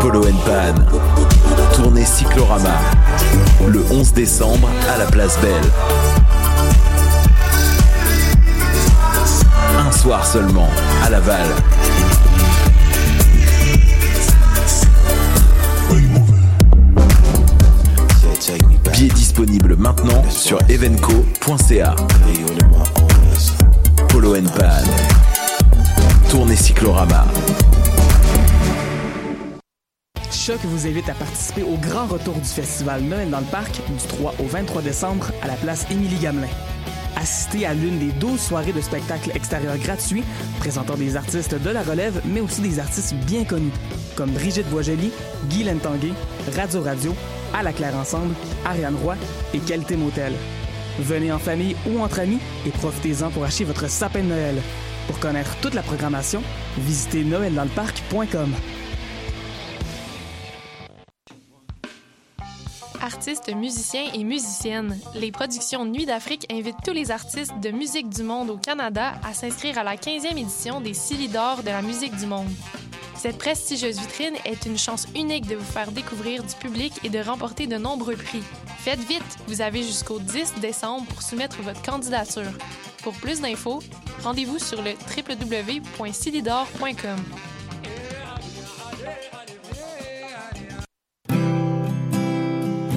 Polo Pan. Tournée Cyclorama. Le 11 décembre à la place Belle. Un soir seulement à Laval. Billets disponibles maintenant sur evenco.ca. Polo Pan. Tournée Cyclorama. Choc vous invite à participer au grand retour du festival Noël dans le parc du 3 au 23 décembre à la place Émilie Gamelin. Assistez à l'une des 12 soirées de spectacles extérieurs gratuits présentant des artistes de la relève, mais aussi des artistes bien connus, comme Brigitte Boisjoli, Guy Lentanguay, Radio Radio, À la Claire Ensemble, Ariane Roy et Qualité Motel. Venez en famille ou entre amis et profitez-en pour acheter votre sapin de Noël. Pour connaître toute la programmation, visitez noeldansleparc.com. Artistes, musiciens et musiciennes, les productions Nuit d'Afrique invitent tous les artistes de musique du monde au Canada à s'inscrire à la 15e édition des Silidor de la musique du monde. Cette prestigieuse vitrine est une chance unique de vous faire découvrir du public et de remporter de nombreux prix. Faites vite, vous avez jusqu'au 10 décembre pour soumettre votre candidature. Pour plus d'infos, rendez-vous sur le www.silidor.com.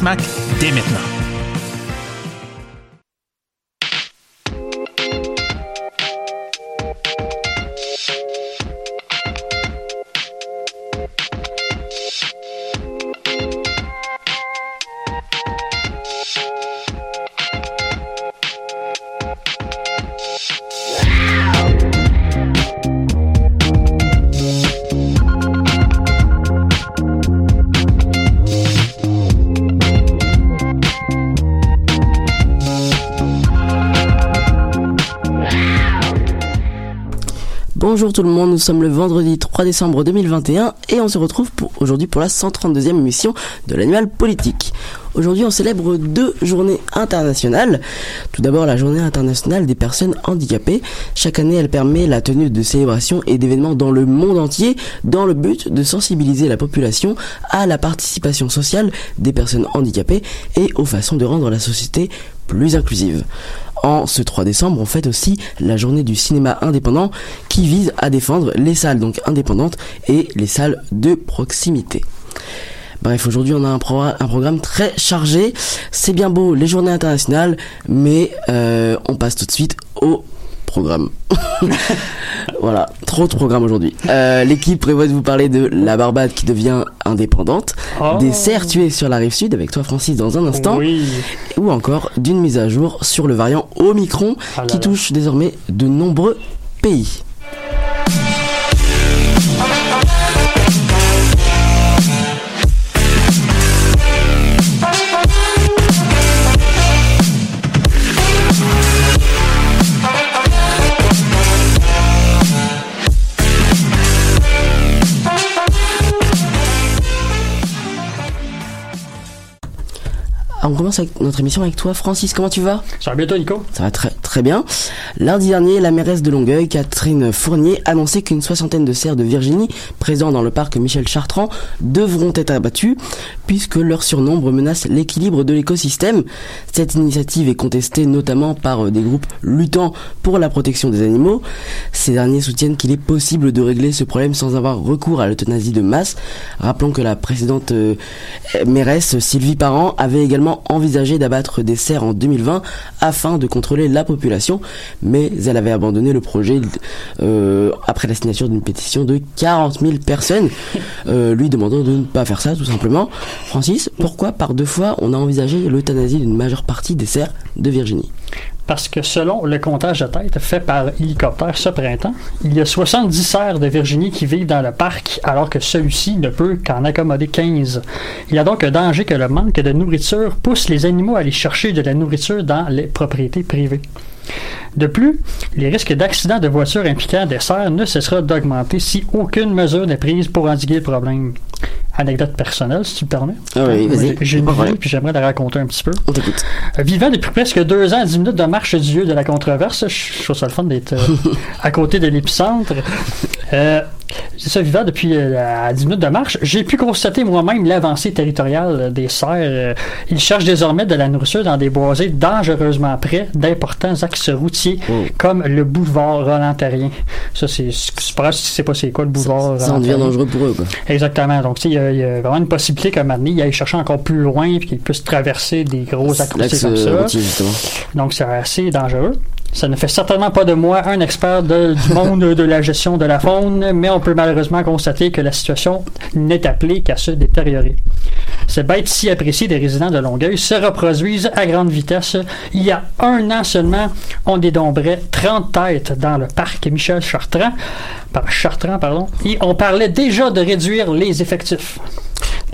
Smack dès maintenant. Bonjour tout le monde, nous sommes le vendredi 3 décembre 2021 et on se retrouve pour aujourd'hui pour la 132e émission de l'annual politique. Aujourd'hui, on célèbre deux journées internationales. Tout d'abord, la journée internationale des personnes handicapées. Chaque année, elle permet la tenue de célébrations et d'événements dans le monde entier dans le but de sensibiliser la population à la participation sociale des personnes handicapées et aux façons de rendre la société plus inclusive. En ce 3 décembre, on fête aussi la journée du cinéma indépendant qui vise à défendre les salles donc indépendantes et les salles de proximité. Bref, aujourd'hui on a un, programme très chargé. C'est bien beau les journées internationales, mais euh, on passe tout de suite au programme. voilà, trop de programmes aujourd'hui. Euh, L'équipe prévoit de vous parler de la Barbade qui devient indépendante, Oh. des serres tuées sur la rive sud avec toi Francis dans un instant, Oui. ou encore d'une mise à jour sur le variant Omicron Ah là qui là. touche désormais de nombreux pays. On commence avec notre émission avec toi, Francis. Comment tu vas? Ça va bien, toi, Nico? Ça va très très bien. Lundi dernier, la mairesse de Longueuil, Catherine Fournier, annonçait qu'une soixantaine de cerfs de Virginie, présents dans le parc Michel Chartrand, devront être abattus, puisque leur surnombre menace l'équilibre de l'écosystème. Cette initiative est contestée notamment par euh, des groupes luttant pour la protection des animaux. Ces derniers soutiennent qu'il est possible de régler ce problème sans avoir recours à l'euthanasie de masse. Rappelons que la précédente euh, mairesse Sylvie Parent avait également envisagé d'abattre des cerfs en 2020 afin de contrôler la population, mais elle avait abandonné le projet euh, après la signature d'une pétition de 40 000 personnes, euh, lui demandant de ne pas faire ça tout simplement. Francis, pourquoi par deux fois on a envisagé l'euthanasie d'une majeure partie des cerfs de Virginie? Parce que selon le comptage de tête fait par hélicoptère ce printemps, il y a 70 cerfs de Virginie qui vivent dans le parc alors que celui-ci ne peut qu'en accommoder 15. Il y a donc un danger que le manque de nourriture pousse les animaux à aller chercher de la nourriture dans les propriétés privées. De plus, les risques d'accidents de voiture impliquant des cerfs ne cessera d'augmenter si aucune mesure n'est prise pour endiguer le problème. Anecdote personnelle, si tu me permets. Ah oui, vas-y. J'ai une vie, puis j'aimerais la raconter un petit peu. On t'écoute. Vivant depuis presque deux ans à 10 minutes de marche du lieu de la controverse, je trouve ça le fun d'être euh, à côté de l'épicentre. Euh, ça, vivant depuis euh, à 10 minutes de marche, j'ai pu constater moi-même l'avancée territoriale des cerfs. Euh, ils cherchent désormais de la nourriture dans des boisés dangereusement près d'importants axes routiers, comme le boulevard Roland-Terrien. Ça, c'est c'est grave si tu sais pas c'est quoi le boulevard Ça en devient dangereux pour eux, quoi. Exactement. Donc, tu sais, il y, a- il y a vraiment une possibilité qu'à un moment donné, il aille chercher encore plus loin puis qu'il puisse traverser des gros L'axe comme euh, ça. routier. Donc, c'est assez dangereux. Ça ne fait certainement pas de moi un expert de- du monde de la gestion de la faune, mais on peut malheureusement constater que la situation n'est appelée qu'à se détériorer. Ces bêtes si appréciées des résidents de Longueuil se reproduisent à grande vitesse. Il y a un an seulement, on dénombrait 30 têtes dans le parc Michel Chartrand, par Chartrand, pardon, et on parlait déjà de réduire les effectifs.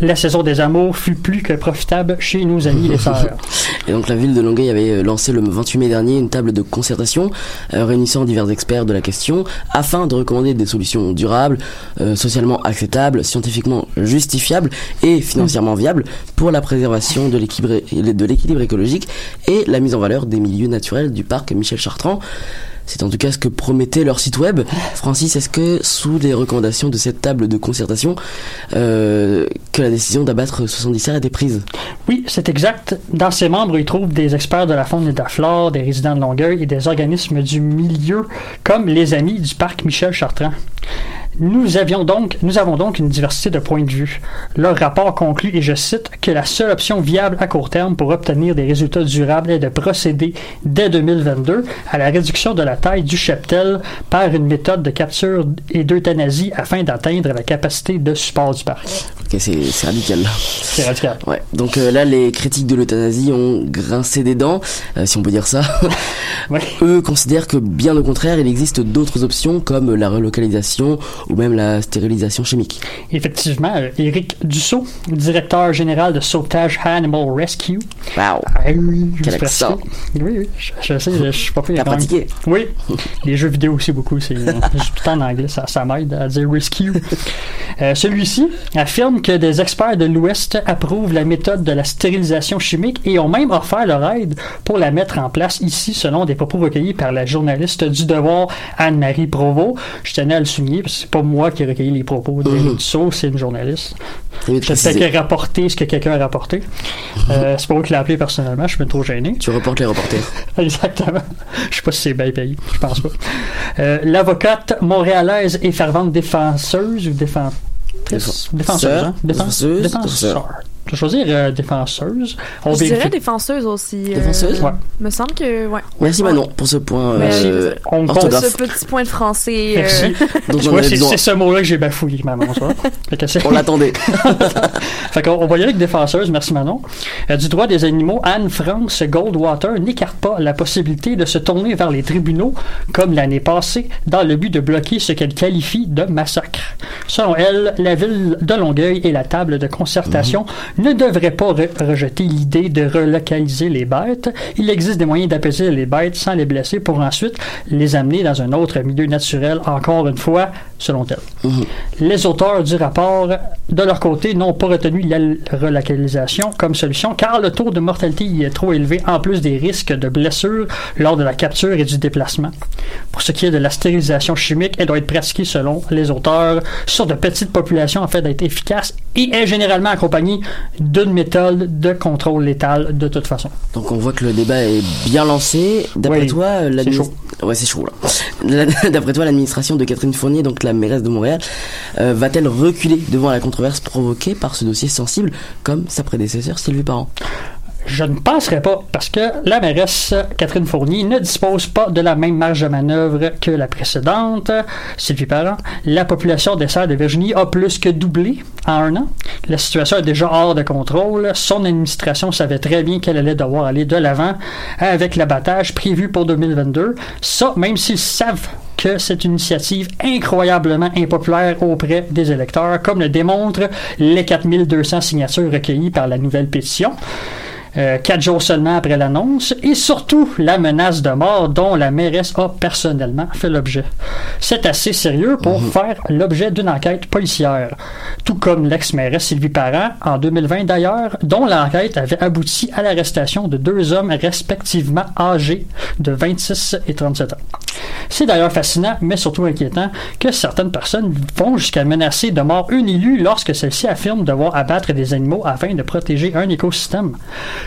La saison des amours fut plus que profitable chez nos amis les sœurs. Et donc la ville de Longueuil avait euh, lancé le 28 mai dernier une table de concertation euh, réunissant divers experts de la question afin de recommander des solutions durables, euh, socialement acceptables, scientifiquement justifiables et financièrement viables pour la préservation de l'équilibre de l'équilibre écologique et la mise en valeur des milieux naturels du parc Michel Chartrand. C'est en tout cas ce que promettait leur site web. Francis, est-ce que sous les recommandations de cette table de concertation, euh, que la décision d'abattre 70 cerfs a été prise? Oui, c'est exact. Dans ses membres, il trouve des experts de la faune et de la flore, des résidents de Longueuil et des organismes du milieu, comme les amis du parc Michel Chartrand. Nous, avions donc, nous avons donc une diversité de points de vue. Leur rapport conclut, et je cite, que la seule option viable à court terme pour obtenir des résultats durables est de procéder dès 2022 à la réduction de la taille du cheptel par une méthode de capture et d'euthanasie afin d'atteindre la capacité de support du parc. Ok, c'est radical. C'est radical. Ouais. Donc euh, là, les critiques de l'euthanasie ont grincé des dents, euh, si on peut dire ça. Ouais. Eux considèrent que bien au contraire, il existe d'autres options comme la relocalisation ou même la stérilisation chimique. Effectivement, euh, Éric Dussault, directeur général de Sauvetage Animal Rescue. Waouh Ah oui, Quel accent. Oui, oui, je, je sais, je, je suis pas pire. T'as pratiqué Oui. Les jeux vidéo aussi beaucoup. C'est, euh, tout en anglais, ça, ça m'aide à dire rescue. Euh, celui-ci affirme que des experts de l'Ouest approuvent la méthode de la stérilisation chimique et ont même offert leur aide pour la mettre en place ici, selon des propos recueillis par la journaliste du Devoir Anne-Marie Provost. Je tenais à le souligner parce c'est pas moi qui ai recueilli les propos d'Éric Dussault, c'est une journaliste. Mieux de rapporter ce que quelqu'un a rapporté. Euh, c'est pas moi qui l'ai appelé personnellement, je suis trop gêné. Tu reportes les reporters. Exactement. Je sais pas si c'est bien payé. Je pense pas. Euh, L'avocate montréalaise et fervente défenseuse ou défenseuse. Défenseuse, hein? Défense- Défenseuse. Défenseur. Je vais choisir euh, défenseuse. On Je dirais défenseuse aussi. euh, Défenseuse? Ouais. Me semble que, ouais. Merci Manon pour ce point Merci. euh, On orthographe Ce petit point de français. euh, Merci. Tu vois, c'est ce mot-là que j'ai bafouillé, maman. ça. Fait que c'est- On l'attendait. Fait qu'on on va y aller avec défenseuse, merci Manon. Euh, du droit des animaux, Anne-France Goldwater n'écarte pas la possibilité de se tourner vers les tribunaux, comme l'année passée, dans le but de bloquer ce qu'elle qualifie de massacre. Selon elle, la ville de Longueuil et la table de concertation ne devrait pas re- rejeter l'idée de relocaliser les bêtes. Il existe des moyens d'apaiser les bêtes sans les blesser pour ensuite les amener dans un autre milieu naturel, encore une fois, selon elle. Les auteurs du rapport, de leur côté, n'ont pas retenu la relocalisation comme solution car le taux de mortalité y est trop élevé en plus des risques de blessures lors de la capture et du déplacement. Pour ce qui est de la stérilisation chimique, elle doit être pratiquée selon les auteurs sur de petites populations afin d'être efficace et est généralement accompagnée d'une méthode de contrôle létal de toute façon. Donc on voit que le débat est bien lancé. D'après Oui, toi, euh, c'est l'adminis- chaud. Ouais, c'est chaud là. La- D'après toi, l'administration de Catherine Fournier, donc la mairesse de Montréal, euh, va-t-elle reculer devant la controverse provoquée par ce dossier sensible, comme sa prédécesseur Sylvie Parent? Je ne penserais pas, parce que la mairesse Catherine Fournier ne dispose pas de la même marge de manœuvre que la précédente, Sylvie Parent. La population des serres de Virginie a plus que doublé en un an. La situation est déjà hors de contrôle. Son administration savait très bien qu'elle allait devoir aller de l'avant avec l'abattage prévu pour 2022. Ça, même s'ils savent que c'est une initiative incroyablement impopulaire auprès des électeurs, comme le démontrent les 4200 signatures recueillies par la nouvelle pétition. Euh, quatre jours seulement après l'annonce, et surtout la menace de mort dont la mairesse a personnellement fait l'objet. C'est assez sérieux pour faire l'objet d'une enquête policière, tout comme l'ex-mairesse Sylvie Parent en 2020 d'ailleurs, dont l'enquête avait abouti à l'arrestation de deux hommes respectivement âgés de 26 et 37 ans. C'est d'ailleurs fascinant, mais surtout inquiétant, que certaines personnes vont jusqu'à menacer de mort une élue lorsque celle-ci affirme devoir abattre des animaux afin de protéger un écosystème.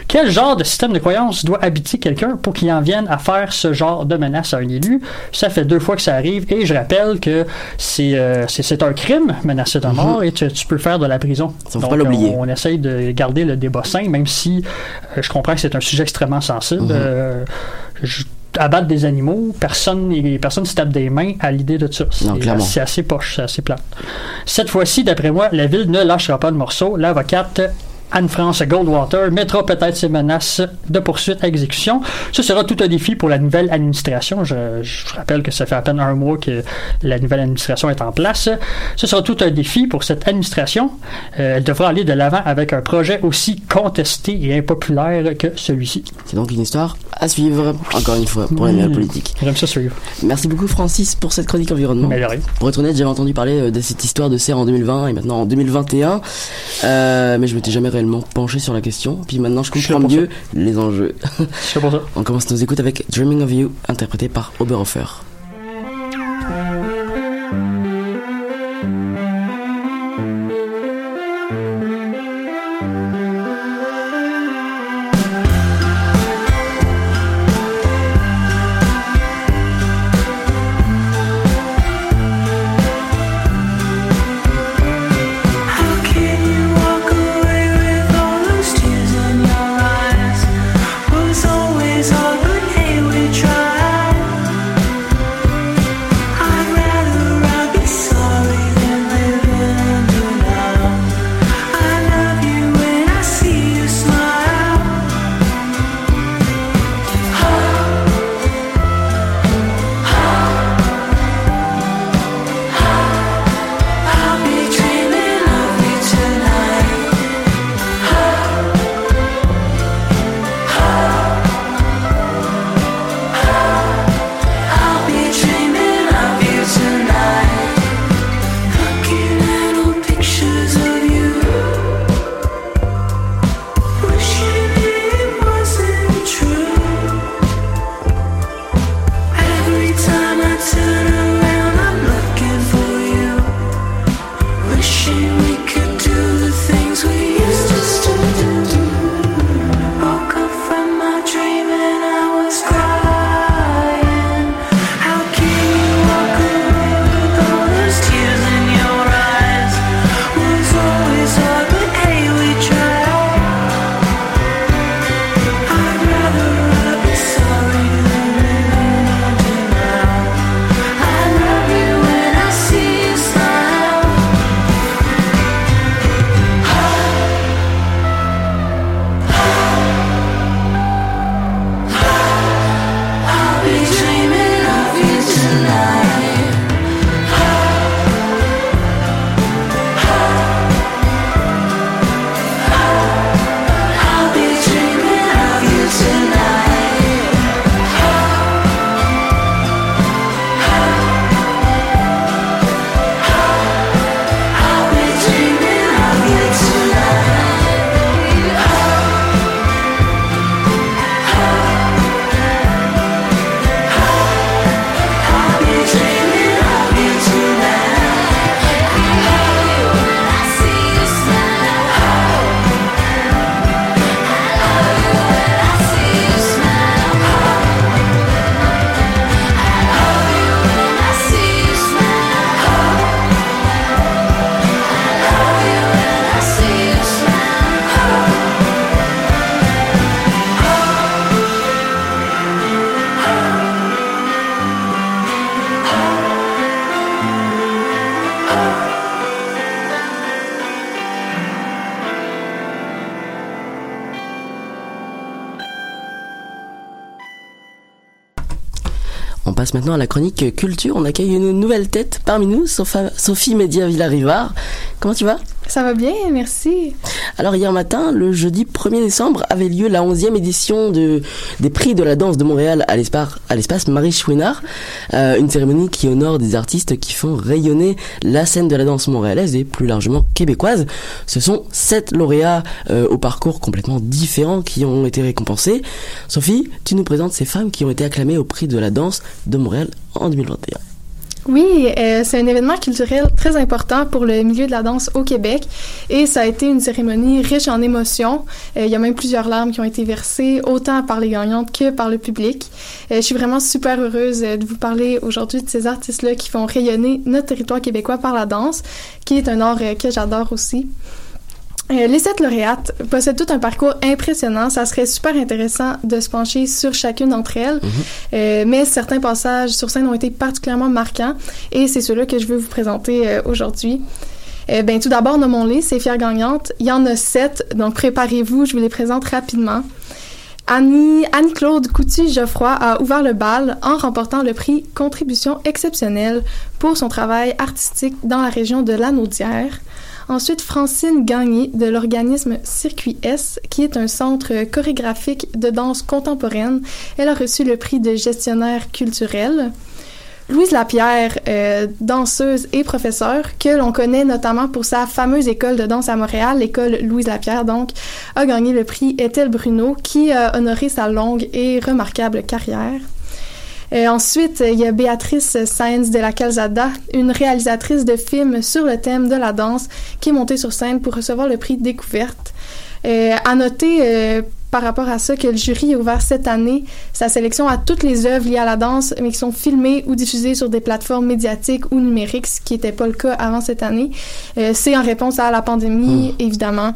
Quel genre de système de croyance doit habiter quelqu'un pour qu'il en vienne à faire ce genre de menace à un élu? Ça fait deux fois que ça arrive et je rappelle que c'est euh, c'est- un crime menacer de mort et tu, tu peux faire de la prison. faut Donc, pas l'oublier. On, on essaye de garder le débat sain, même si euh, je comprends que c'est un sujet extrêmement sensible. Euh, je- abattre des animaux, personne les personnes se tapent des mains à l'idée de ça. C'est assez poche, c'est assez plate. Cette fois-ci, d'après moi, la ville ne lâchera pas le morceau. L'avocate Anne-France Goldwater mettra peut-être ses menaces de poursuite à exécution. Ce sera tout un défi pour la nouvelle administration. Je, je rappelle que ça fait à peine un mois que la nouvelle administration est en place. Ce sera tout un défi pour cette administration. Euh, elle devra aller de l'avant avec un projet aussi contesté et impopulaire que celui-ci. C'est donc une histoire à suivre, encore une fois, pour la nouvelle politique. Merci beaucoup Francis pour cette chronique environnement. Mais. Pour être honnête, j'avais entendu parler euh, de cette histoire de serre en 2020 et maintenant en 2021, euh, mais je m'étais jamais réellement penché sur la question. Puis maintenant, je comprends mieux les enjeux. On commence nos écoutes avec Dreaming of You, interprété par Oberhofer. Maintenant à la chronique culture. On accueille une nouvelle tête parmi nous, Sophie Média Villarivard. Comment tu vas? Ça va bien, merci. Alors hier matin, le jeudi 1er décembre, avait lieu la 11e édition de, des prix de la danse de Montréal à l'espace, Marie Chouinard. Euh, une cérémonie qui honore des artistes qui font rayonner la scène de la danse montréalaise et plus largement québécoise. Ce sont sept lauréats euh, au parcours complètement différents qui ont été récompensés. Sophie, tu nous présentes ces femmes qui ont été acclamées au prix de la danse de Montréal en 2021. Oui, euh, c'est un événement culturel très important pour le milieu de la danse au Québec et ça a été une cérémonie riche en émotions. Euh, il y a même plusieurs larmes qui ont été versées, autant par les gagnantes que par le public. Euh, je suis vraiment super heureuse euh, de vous parler aujourd'hui de ces artistes-là qui font rayonner notre territoire québécois par la danse, qui est un art euh, que j'adore aussi. Euh, les sept lauréates possèdent tout un parcours impressionnant. Ça serait super intéressant de se pencher sur chacune d'entre elles. Euh, mais certains passages sur scène ont été particulièrement marquants et c'est ceux-là que je veux vous présenter euh, aujourd'hui. Euh, ben, tout d'abord, nommons-les, ces fières gagnantes. Il y en a sept, donc préparez-vous, je vous les présente rapidement. Annie, Annie-Claude Coutu-Geoffroy a ouvert le bal en remportant le prix Contribution exceptionnelle pour son travail artistique dans la région de Lanaudière. Ensuite, Francine Gagné de l'organisme Circuit S, qui est un centre chorégraphique de danse contemporaine. Elle a reçu le prix de gestionnaire culturel. Louise Lapierre, euh, danseuse et professeure, que l'on connaît notamment pour sa fameuse école de danse à Montréal, l'école Louise Lapierre, donc, a gagné le prix Ethel Bruno, qui a honoré sa longue et remarquable carrière. Euh, ensuite, il y a Béatrice Saenz de la Calzada, une réalisatrice de films sur le thème de la danse, qui est montée sur scène pour recevoir le prix Découverte. Euh, à noter euh, par rapport à ça que le jury a ouvert cette année sa sélection à toutes les œuvres liées à la danse, mais qui sont filmées ou diffusées sur des plateformes médiatiques ou numériques, ce qui n'était pas le cas avant cette année. Euh, C'est en réponse à la pandémie, évidemment,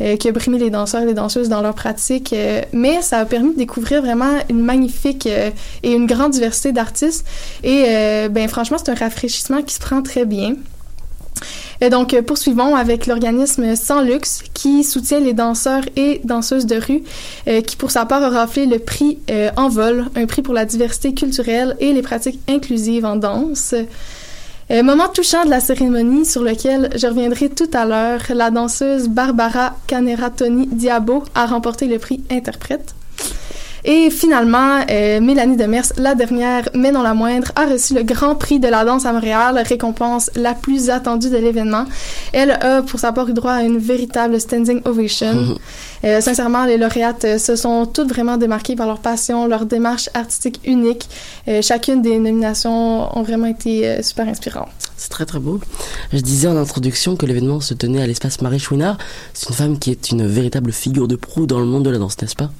euh, qui a brimé les danseurs et les danseuses dans leur pratique, euh, mais ça a permis de découvrir vraiment une magnifique et une grande diversité d'artistes. Et ben franchement, c'est un rafraîchissement qui se prend très bien. Et donc, euh, poursuivons avec l'organisme Sans Luxe qui soutient les danseurs et danseuses de rue, euh, qui pour sa part a raflé le prix euh, Envol, un prix pour la diversité culturelle et les pratiques inclusives en danse. Euh, moment touchant de la cérémonie sur lequel je reviendrai tout à l'heure, la danseuse Barbara Caneratoni Diabo a remporté le prix Interprète. Et finalement, euh, Mélanie Demers, la dernière, mais non la moindre, a reçu le Grand Prix de la danse à Montréal, récompense la plus attendue de l'événement. Elle a, pour sa part, eu droit à une véritable standing ovation. Euh, sincèrement, les lauréates euh, se sont toutes vraiment démarquées par leur passion, leur démarche artistique unique. Euh, chacune des nominations ont vraiment été super inspirantes. C'est très très beau. Je disais en introduction que l'événement se tenait à l'espace Marie Chouinard. C'est une femme qui est une véritable figure de proue dans le monde de la danse, n'est-ce pas?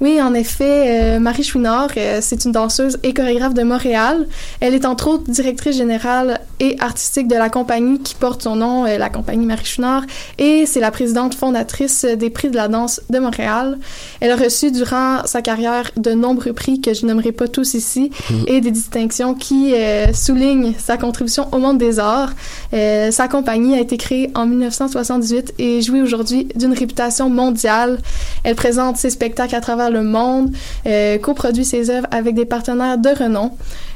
Oui, en effet, euh, Marie Chouinard, euh, c'est une danseuse et chorégraphe de Montréal. Elle est entre autres directrice générale et artistique de la compagnie qui porte son nom, euh, la compagnie Marie Chouinard, et c'est la présidente fondatrice des prix de la danse de Montréal. Elle a reçu durant sa carrière de nombreux prix que je nommerai pas tous ici et des distinctions qui soulignent sa contribution au monde des arts. Sa compagnie a été créée en 1978 et jouit aujourd'hui d'une réputation mondiale. Elle présente ses spectacles à travers le monde, euh, coproduit ses œuvres avec des partenaires de renom,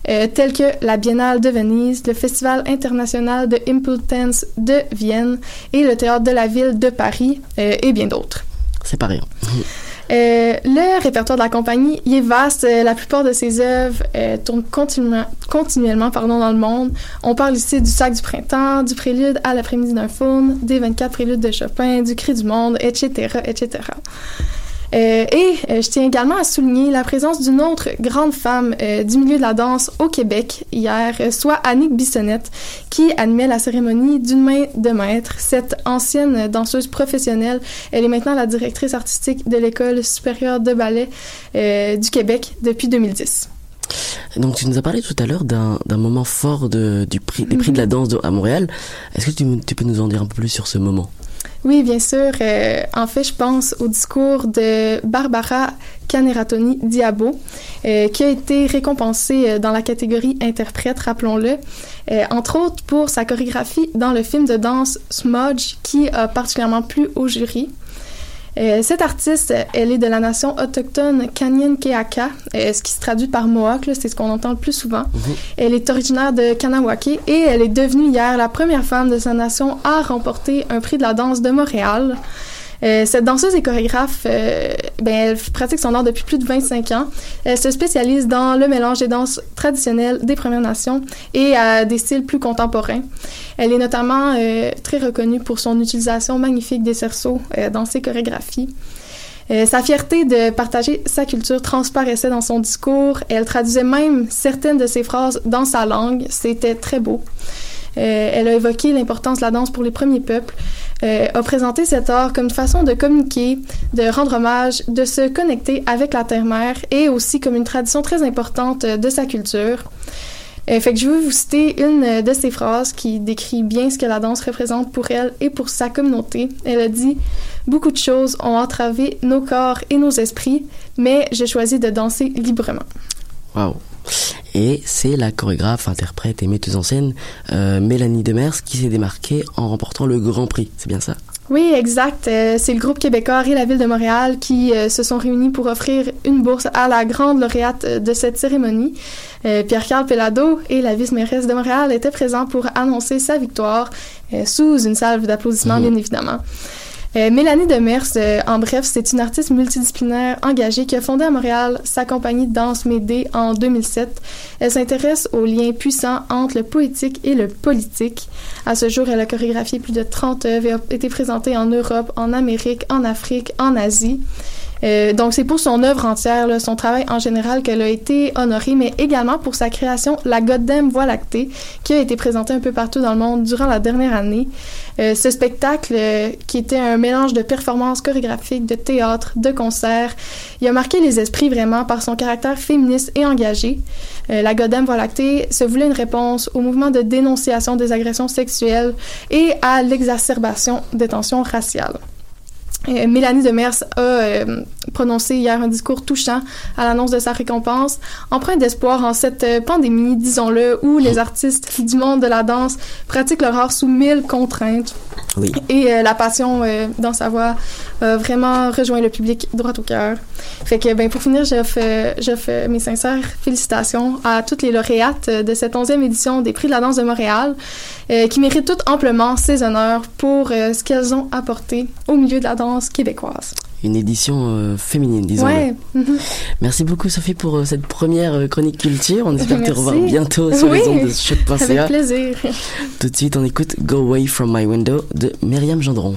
euh, tels que la Biennale de Venise, le Festival international de Impulse de Vienne et le Théâtre de la Ville de Paris, euh, et bien d'autres. C'est pas rien. Euh, le répertoire de la compagnie il est vaste. Euh, la plupart de ses œuvres euh, tournent continuellement, continuellement pardon, dans le monde. On parle ici du sac du printemps, du prélude à l'après-midi d'un faune, des 24 préludes de Chopin, du cri du monde, etc., etc. Euh, et euh, je tiens également à souligner la présence d'une autre grande femme euh, du milieu de la danse au Québec hier, soit Annick Bissonnette, qui animait la cérémonie d'une main de maître. Cette ancienne danseuse professionnelle, elle est maintenant la directrice artistique de l'École supérieure de ballet du Québec depuis 2010. Donc tu nous as parlé tout à l'heure d'un d'un moment fort de, du prix, des prix de la danse de- à Montréal. Est-ce que tu, tu peux nous en dire un peu plus sur ce moment? Oui, bien sûr. Euh, en fait, je pense au discours de Barbara Caneratoni Diabo, euh, qui a été récompensée euh, dans la catégorie interprète, rappelons-le, entre autres pour sa chorégraphie dans le film de danse Smudge, qui a particulièrement plu au jury. Euh, cette artiste, elle est de la nation autochtone Kanyenkeaka, euh, ce qui se traduit par Mohawk, c'est ce qu'on entend le plus souvent. Elle est originaire de Kanawake et elle est devenue hier la première femme de sa nation à remporter un prix de la danse de Montréal. Euh, cette danseuse et chorégraphe, euh, ben, elle pratique son art depuis plus de 25 ans. Elle se spécialise dans le mélange des danses traditionnelles des Premières Nations et à des styles plus contemporains. Elle est notamment euh, très reconnue pour son utilisation magnifique des cerceaux euh, dans ses chorégraphies. Euh, sa fierté de partager sa culture transparaissait dans son discours. Elle traduisait même certaines de ses phrases dans sa langue. C'était très beau. Euh, elle a évoqué l'importance de la danse pour les premiers peuples, euh, a présenté cet art comme une façon de communiquer, de rendre hommage, de se connecter avec la terre-mère et aussi comme une tradition très importante euh, de sa culture. Euh, fait que je veux vous citer une de ses phrases qui décrit bien ce que la danse représente pour elle et pour sa communauté. Elle a dit Beaucoup de choses ont entravé nos corps et nos esprits, mais j'ai choisi de danser librement. Waouh. Et c'est la chorégraphe, interprète et metteuse en scène euh, Mélanie Demers qui s'est démarquée en remportant le Grand Prix. C'est bien ça? Oui, exact. Euh, c'est le groupe québécois et la ville de Montréal qui euh, se sont réunis pour offrir une bourse à la grande lauréate de cette cérémonie. Euh, Pierre-Carl Pellado et la vice-mairesse de Montréal étaient présents pour annoncer sa victoire sous une salve d'applaudissements, bien évidemment. Euh, Mélanie Demers, euh, en bref, c'est une artiste multidisciplinaire engagée qui a fondé à Montréal sa compagnie danse Médée en 2007. Elle s'intéresse aux liens puissants entre le poétique et le politique. À ce jour, elle a chorégraphié plus de 30 œuvres et a été présentée en Europe, en Amérique, en Afrique, en Asie. Euh, donc, c'est pour son œuvre entière, là, son travail en général, qu'elle a été honorée, mais également pour sa création La Goddamn Voie lactée, qui a été présentée un peu partout dans le monde durant la dernière année. Euh, ce spectacle, euh, qui était un mélange de performances chorégraphiques, de théâtre, de concerts, il a marqué les esprits vraiment par son caractère féministe et engagé. Euh, la Goddamn Voie lactée se voulait une réponse au mouvement de dénonciation des agressions sexuelles et à l'exacerbation des tensions raciales. Euh, Mélanie Demers a euh, prononcé hier un discours touchant à l'annonce de sa récompense, empreint d'espoir en cette euh, pandémie, disons-le, où les artistes du monde de la danse pratiquent leur art sous mille contraintes. Oui. Et euh, la passion dans sa voix a vraiment rejoint le public droit au cœur. Fait que, ben, pour finir, j'offre mes sincères félicitations à toutes les lauréates de cette 11e édition des Prix de la danse de Montréal, qui méritent toutes amplement ces honneurs pour ce qu'elles ont apporté au milieu de la danse québécoise. Une édition euh, féminine, disons. Ouais. mhm. Merci beaucoup Sophie pour euh, cette première euh, chronique culture. On espère te revoir bientôt sur Oui, les ondes de choc.ca. Avec plaisir. Tout de suite, on écoute Go Away From My Window de Myriam Gendron.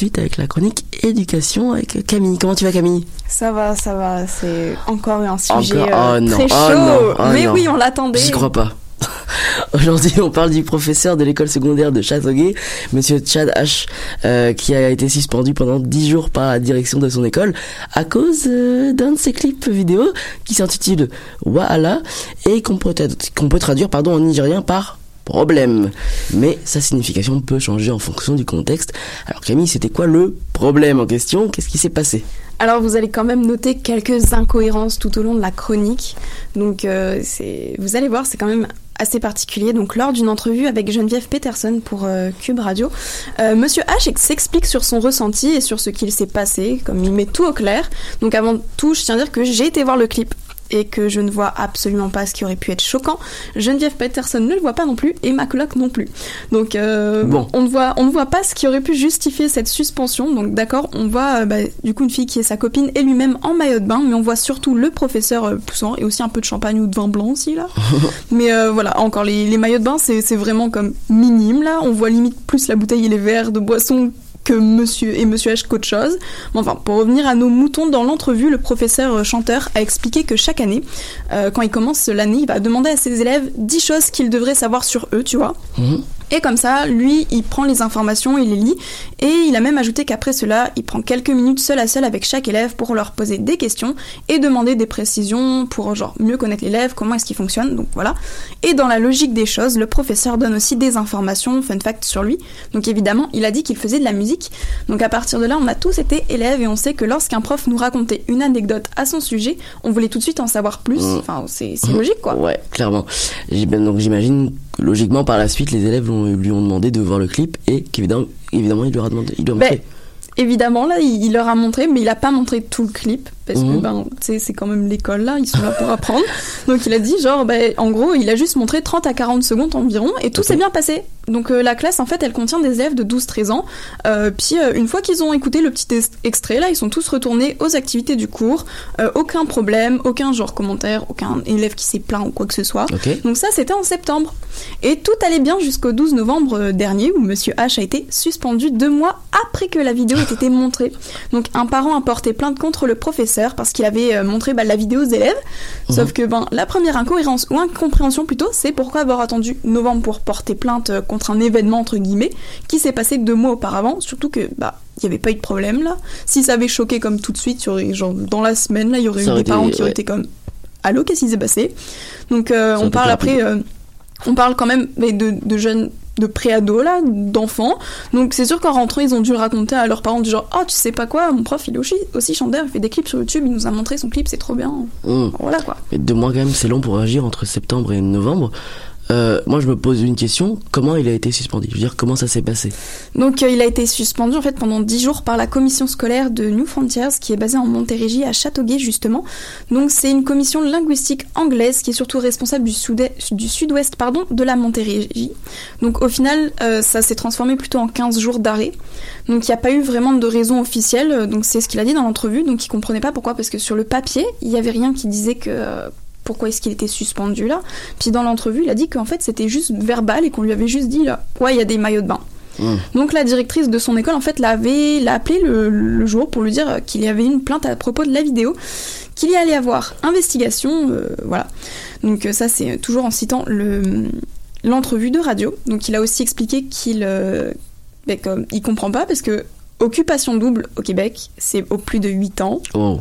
Suite avec la chronique éducation avec Camille. Comment tu vas Camille? Ça va, ça va. C'est encore un sujet Encore- euh, oh non, très oh chaud. non, oh Mais non. oui, on l'attendait. J'y crois pas. Aujourd'hui, on parle du professeur de l'école secondaire de Châteauguay, Monsieur Chad H, euh, qui a été suspendu pendant 10 jours par la direction de son école à cause euh, d'un de ses clips vidéo qui s'intitule Wahala et qu'on peut, trad- qu'on peut traduire pardon, en nigérien par problème. Mais sa signification peut changer en fonction du contexte. Alors Camille, c'était quoi le problème en question? Qu'est-ce qui s'est passé? Alors vous allez quand même noter quelques incohérences tout au long de la chronique. Donc euh, vous allez voir, c'est quand même assez particulier. Donc lors d'une entrevue avec Geneviève Peterson pour euh, Cube Radio, euh, Monsieur H s'explique sur son ressenti et sur ce qu'il s'est passé, comme il met tout au clair. Donc avant tout, je tiens à dire que j'ai été voir le clip et que je ne vois absolument pas ce qui aurait pu être choquant. Geneviève Peterson ne le voit pas non plus et ma coloc non plus. Donc euh, Bon. on ne voit on ne voit pas ce qui aurait pu justifier cette suspension. Donc d'accord, on voit euh, bah, du coup une fille qui est sa copine et lui-même en maillot de bain, mais on voit surtout le professeur euh, poussant et aussi un peu de champagne ou de vin blanc aussi là. mais voilà, encore les, les maillots de bain, c'est c'est vraiment comme minime là. On voit limite plus la bouteille et les verres de boisson que monsieur et monsieur H qu'autre chose. Mais enfin, pour revenir à nos moutons, dans l'entrevue, le professeur euh, chanteur a expliqué que chaque année, euh, quand il commence l'année, il va demander à ses élèves 10 choses qu'ils devraient savoir sur eux, tu vois. Et comme ça, lui, il prend les informations, il les lit, et il a même ajouté qu'après cela, il prend quelques minutes seul à seul avec chaque élève pour leur poser des questions et demander des précisions pour genre mieux connaître l'élève, comment est-ce qu'il fonctionne, donc voilà. Et dans la logique des choses, le professeur donne aussi des informations, fun fact sur lui. Donc évidemment, il a dit qu'il faisait de la musique. Donc à partir de là, on a tous été élèves et on sait que lorsqu'un prof nous racontait une anecdote à son sujet, on voulait tout de suite en savoir plus. Mm. Enfin, c'est logique quoi. Ouais, clairement. Ben, Donc j'imagine logiquement par la suite les élèves lui ont demandé de voir le clip et qu'évidemment évidemment il leur a demandé il a Ben, montré. Évidemment, là, il, il leur a montré, mais il a pas montré tout le clip, parce que, Mhm. ben, c'est quand même l'école, là, ils sont là pour apprendre. Donc, il a dit, genre, ben, en gros, il a juste montré 30 à 40 secondes environ, et tout s'est bien passé. Donc, euh, la classe, en fait, elle contient des élèves de 12-13 ans. Euh, puis, euh, une fois qu'ils ont écouté le petit ex- extrait, là, ils sont tous retournés aux activités du cours. Aucun problème, aucun genre commentaire, aucun élève qui s'est plaint ou quoi que ce soit. Donc ça, c'était en septembre. Et tout allait bien jusqu'au 12 novembre dernier, où Monsieur H a été suspendu deux mois après que la vidéo ait été montrée. Donc un parent a porté plainte contre le professeur parce qu'il avait euh, montré bah, la vidéo aux élèves. Sauf que ben, la première incohérence, ou incompréhension plutôt, c'est pourquoi avoir attendu novembre pour porter plainte euh, contre un événement, entre guillemets, qui s'est passé deux mois auparavant, surtout que... bah il n'y avait pas eu de problème là. Si ça avait choqué comme tout de suite, genre, dans la semaine, là, il y aurait Ça eu aurait des parents été- qui auraient ouais. été comme allô, qu'est-ce qui s'est passé? Donc euh, on parle après, euh, on parle quand même de jeunes de préados là, d'enfants. Donc c'est sûr qu'en rentrant, ils ont dû le raconter à leurs parents du genre "Oh, tu sais pas quoi, mon prof, il est aussi aussi chanteur, il fait des clips sur YouTube, il nous a montré son clip, c'est trop bien." Hum. Voilà quoi. Mais deux mois quand même, c'est long pour agir entre septembre et novembre. Euh, moi, je me pose une question. Comment il a été suspendu? Je veux dire, comment ça s'est passé? Donc euh, il a été suspendu en fait pendant 10 jours par la commission scolaire de New Frontiers qui est basée en Montérégie à Châteauguay justement. Donc c'est une commission linguistique anglaise qui est surtout responsable du du sud-ouest pardon de la Montérégie. Donc au final euh, ça s'est transformé plutôt en 15 jours d'arrêt. Donc il n'y a pas eu vraiment de raison officielle donc c'est ce qu'il a dit dans l'entrevue donc il comprenait pas pourquoi parce que sur le papier, il y avait rien qui disait que pourquoi est-ce qu'il était suspendu là. Puis dans l'entrevue, il a dit qu'en fait c'était juste verbal et qu'on lui avait juste dit là, ouais, il y a des maillots de bain. Donc la directrice de son école en fait l'avait l'a appelé le, le jour pour lui dire qu'il y avait une plainte à propos de la vidéo, qu'il y allait avoir investigation, euh, voilà. Donc euh, ça c'est toujours en citant le l'entrevue de radio. Donc il a aussi expliqué qu'il euh, ben, comme, il comprend pas parce que occupation double au Québec c'est au plus de 8 ans. Oh,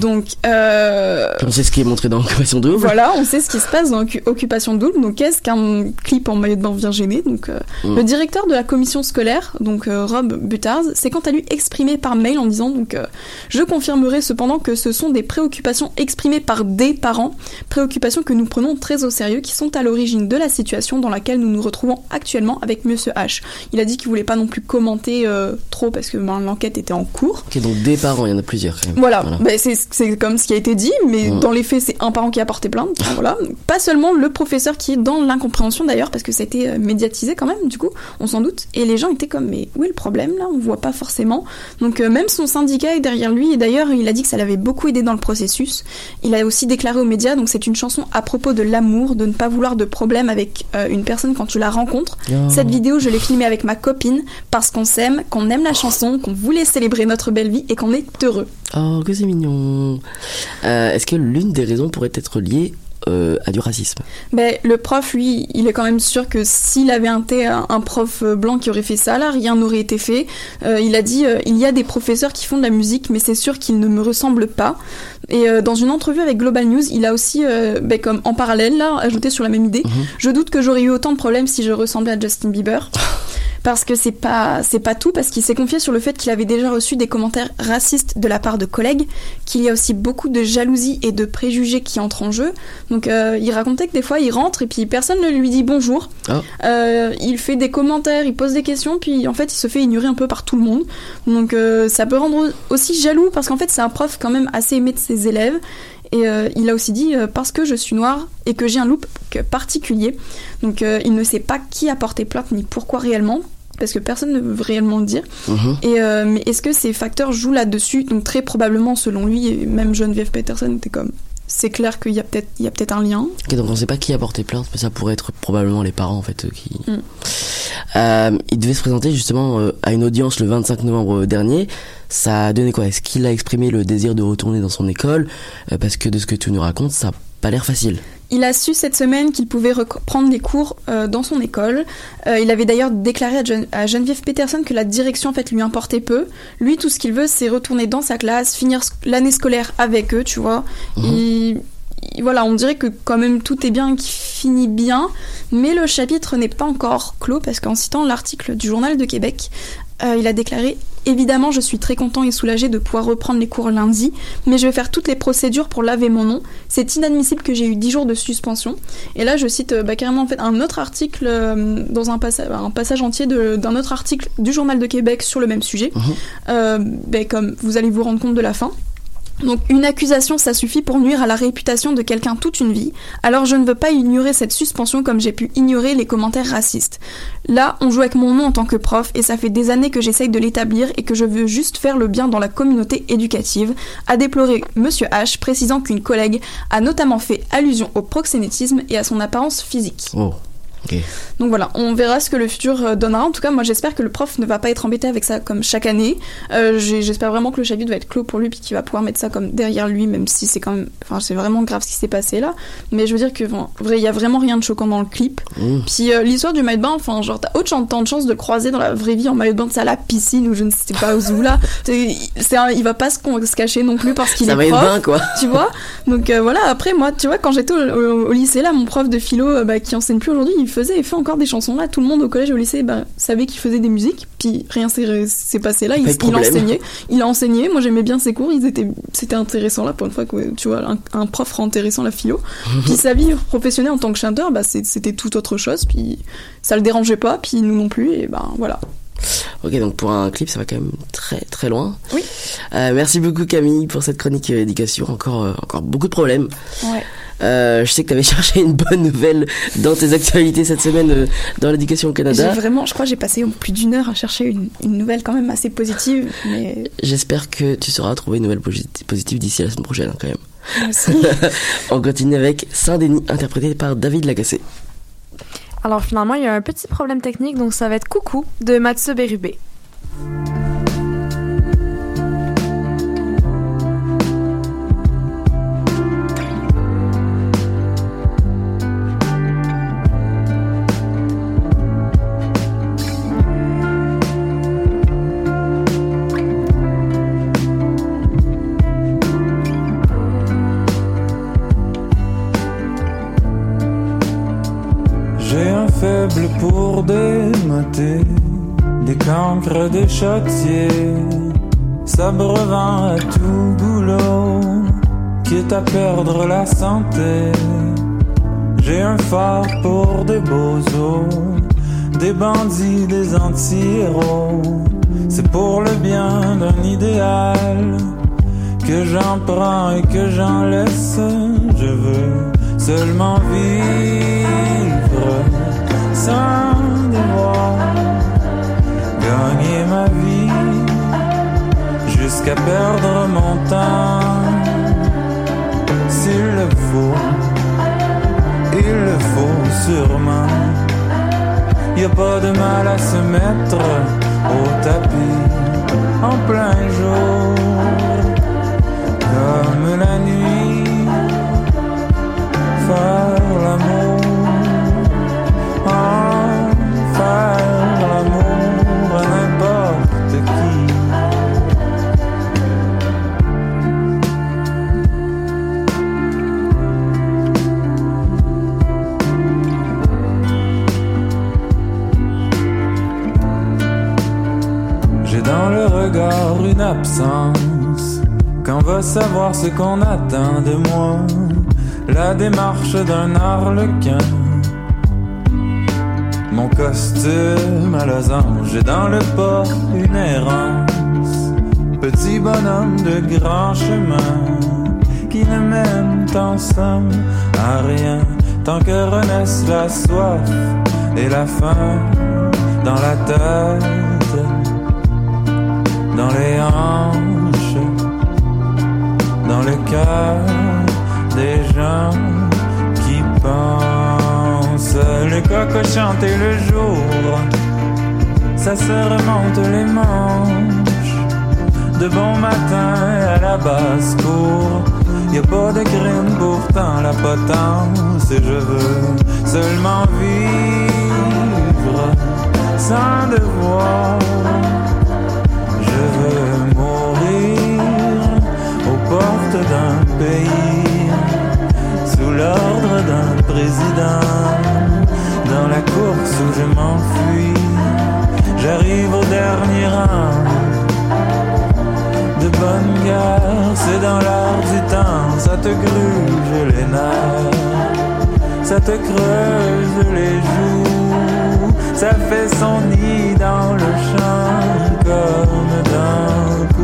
Donc euh, On sait ce qui est montré dans Occupation Double. voilà, on sait ce qui se passe dans Occu- Occupation Double. Donc, qu'est-ce qu'un clip en maillot de bain vient gêner Donc, euh, Mm. le directeur de la commission scolaire, donc euh, Rob Buttars, s'est quant à lui exprimé par mail en disant donc euh, je confirmerai cependant que ce sont des préoccupations exprimées par des parents, préoccupations que nous prenons très au sérieux, qui sont à l'origine de la situation dans laquelle nous nous retrouvons actuellement avec Monsieur H. Il a dit qu'il voulait pas non plus commenter trop parce que ben, l'enquête était en cours. Ok, donc des parents, il y en a plusieurs quand même. Voilà, Bah, c'est comme ce qui a été dit, mais Mm. dans les faits, c'est un parent qui a porté plainte. Voilà. Pas seulement le professeur qui est dans l'incompréhension d'ailleurs, parce que ça a été euh, médiatisé quand même, du coup, on s'en doute. Et les gens étaient comme, mais où est le problème là? On voit pas forcément. Donc euh, même son syndicat est derrière lui, et d'ailleurs, il a dit que ça l'avait beaucoup aidé dans le processus. Il a aussi déclaré aux médias, donc c'est une chanson à propos de l'amour, de ne pas vouloir de problème avec euh, une personne quand tu la rencontres. Oh. Cette vidéo, je l'ai filmée avec ma copine parce qu'on s'aime, qu'on aime la chanson, qu'on voulait célébrer notre belle vie et qu'on est heureux. Oh, que c'est mignon. Euh, Est-ce que l'une des raisons pourrait être liée euh, à du racisme? Ben, le prof, lui, il est quand même sûr que s'il avait été un, un prof blanc qui aurait fait ça, là, rien n'aurait été fait. Euh, il a dit, euh, il y a des professeurs qui font de la musique, mais c'est sûr qu'ils ne me ressemblent pas. Et dans une entrevue avec Global News, il a aussi, ben, comme en parallèle, là, ajouté sur la même idée, je doute que j'aurais eu autant de problèmes si je ressemblais à Justin Bieber. Parce que c'est pas c'est pas tout parce qu'il s'est confié sur le fait qu'il avait déjà reçu des commentaires racistes de la part de collègues, qu'il y a aussi beaucoup de jalousie et de préjugés qui entrent en jeu. Donc euh, il racontait que des fois il rentre et puis personne ne lui dit bonjour. Ah. Euh, il fait des commentaires, il pose des questions, puis en fait il se fait ignorer un peu par tout le monde. Donc euh, ça peut rendre aussi jaloux parce qu'en fait c'est un prof quand même assez aimé de ses élèves. Et euh, il a aussi dit euh, parce que je suis noire et que j'ai un look particulier. Donc euh, il ne sait pas qui a porté plainte ni pourquoi réellement. Parce que personne ne veut réellement le dire. Mhm. Et euh, mais est-ce que ces facteurs jouent là-dessus? Donc très probablement, selon lui, et même Geneviève Peterson était comme, c'est clair qu'il y a peut-être, il y a peut-être un lien. Ok, donc on sait pas qui a porté plainte, mais ça pourrait être probablement les parents en fait euh, qui. Mm. Euh, il devait se présenter justement euh, à une audience le 25 novembre dernier. Ça a donné quoi? Est-ce qu'il a exprimé le désir de retourner dans son école? Euh, Parce que de ce que tu nous racontes, ça a pas l'air facile. Il a su cette semaine qu'il pouvait reprendre les cours euh, dans son école. Euh, il avait d'ailleurs déclaré à, Gen- à Geneviève Peterson que la direction en fait lui importait peu. Lui, tout ce qu'il veut, c'est retourner dans sa classe, finir l'année scolaire avec eux, tu vois. Il- il- voilà, on dirait que quand même tout est bien, qui finit bien, mais le chapitre n'est pas encore clos parce qu'en citant l'article du Journal de Québec, euh, il a déclaré Évidemment, je suis très content et soulagé de pouvoir reprendre les cours lundi, mais je vais faire toutes les procédures pour laver mon nom. C'est inadmissible que j'ai eu 10 jours de suspension. Et là, je cite euh, bah, carrément en fait, un autre article, euh, dans un, passa- un passage entier d'un autre article du Journal de Québec sur le même sujet. Euh, bah, comme vous allez vous rendre compte de la fin. Donc une accusation, ça suffit pour nuire à la réputation de quelqu'un toute une vie. Alors je ne veux pas ignorer cette suspension comme j'ai pu ignorer les commentaires racistes. Là, on joue avec mon nom en tant que prof et ça fait des années que j'essaye de l'établir et que je veux juste faire le bien dans la communauté éducative, a déploré Monsieur H, précisant qu'une collègue a notamment fait allusion au proxénétisme et à son apparence physique. Oh. Donc voilà, on verra ce que le futur euh, donnera. En tout cas, moi j'espère que le prof ne va pas être embêté avec ça comme chaque année. Euh, j'espère vraiment que le chapitre va être clos pour lui puis qu'il va pouvoir mettre ça comme derrière lui, même si c'est quand même, enfin c'est vraiment grave ce qui s'est passé là. Mais je veux dire que bon, vrai, il y a vraiment rien de choquant dans le clip. Mmh. Puis euh, l'histoire du maillot de bain, enfin genre t'as autant de chance de le croiser dans la vraie vie en maillot de bain, c'est à la piscine ou je ne sais pas où là. C'est, un- il va pas se, cacher non plus parce qu'il est de prof, bain, quoi. Tu vois. Donc euh, voilà. Après moi, tu vois, quand j'étais au, au- au lycée là, mon prof de philo bah, qui enseigne plus aujourd'hui, il faisait et fait encore des chansons là. Tout le monde au collège et au lycée bah, savait qu'il faisait des musiques. Puis rien s'est, passé là. Il, il enseignait. Il a enseigné. Moi j'aimais bien ses cours. Ils étaient, c'était intéressant là pour une fois que tu vois un, un prof rend intéressant la philo. Puis sa vie professionnelle en tant que chanteur, bah, c'était tout autre chose. Puis ça le dérangeait pas. Puis nous non plus. Et ben voilà. Ok, donc pour un clip, ça va quand même très très loin. Oui. Euh, merci beaucoup Camille pour cette chronique euh, éducation. Encore, euh, encore beaucoup de problèmes. Ouais. Euh, je sais que tu avais cherché une bonne nouvelle dans tes actualités cette semaine euh, dans l'éducation au Canada. J'ai vraiment, je crois, que j'ai passé plus d'une heure à chercher une, une nouvelle quand même assez positive, mais J'espère que tu sauras trouver une nouvelle posi- positive d'ici la semaine prochaine hein, quand même. On continue avec Saint-Denis interprété par David Lagacé. Alors finalement, il y a un petit problème technique, donc ça va être Coucou de Mathieu Bérubé. Des cancres, des châtiers, s'abreuvant à tout boulot, quitte à perdre la santé. J'ai un phare pour des bozos, des bandits, des anti-héros. C'est pour le bien d'un idéal que j'en prends et que j'en laisse. Je veux seulement vivre jusqu'à perdre mon temps. S'il le faut, il le faut sûrement. Y a pas de mal à se mettre au tapis en plein jour comme la nuit, faire l'amour, absence. Quand va savoir ce qu'on attend de moi? La démarche d'un harlequin. Mon costume à losange. J'ai dans le pas une errance. Petit bonhomme de grand chemin. Qui ne mène en somme à rien. Tant que renaissent la soif et la faim dans la tête dans les hanches, dans le cœur des gens qui pensent. Les cocos chantent et le jour, ça se remonte les manches. De bon matin à la basse-cour, y a pas de crime pourtant la potence. Et je veux seulement vivre sans devoir. Je veux mourir aux portes d'un pays, sous l'ordre d'un président, dans la course où je m'enfuis. J'arrive au dernier rang, de bonne guerre, c'est dans l'art du temps, ça te gruge les nerfs, ça te creuse les joues, ça fait son nid dans le champ comme d'un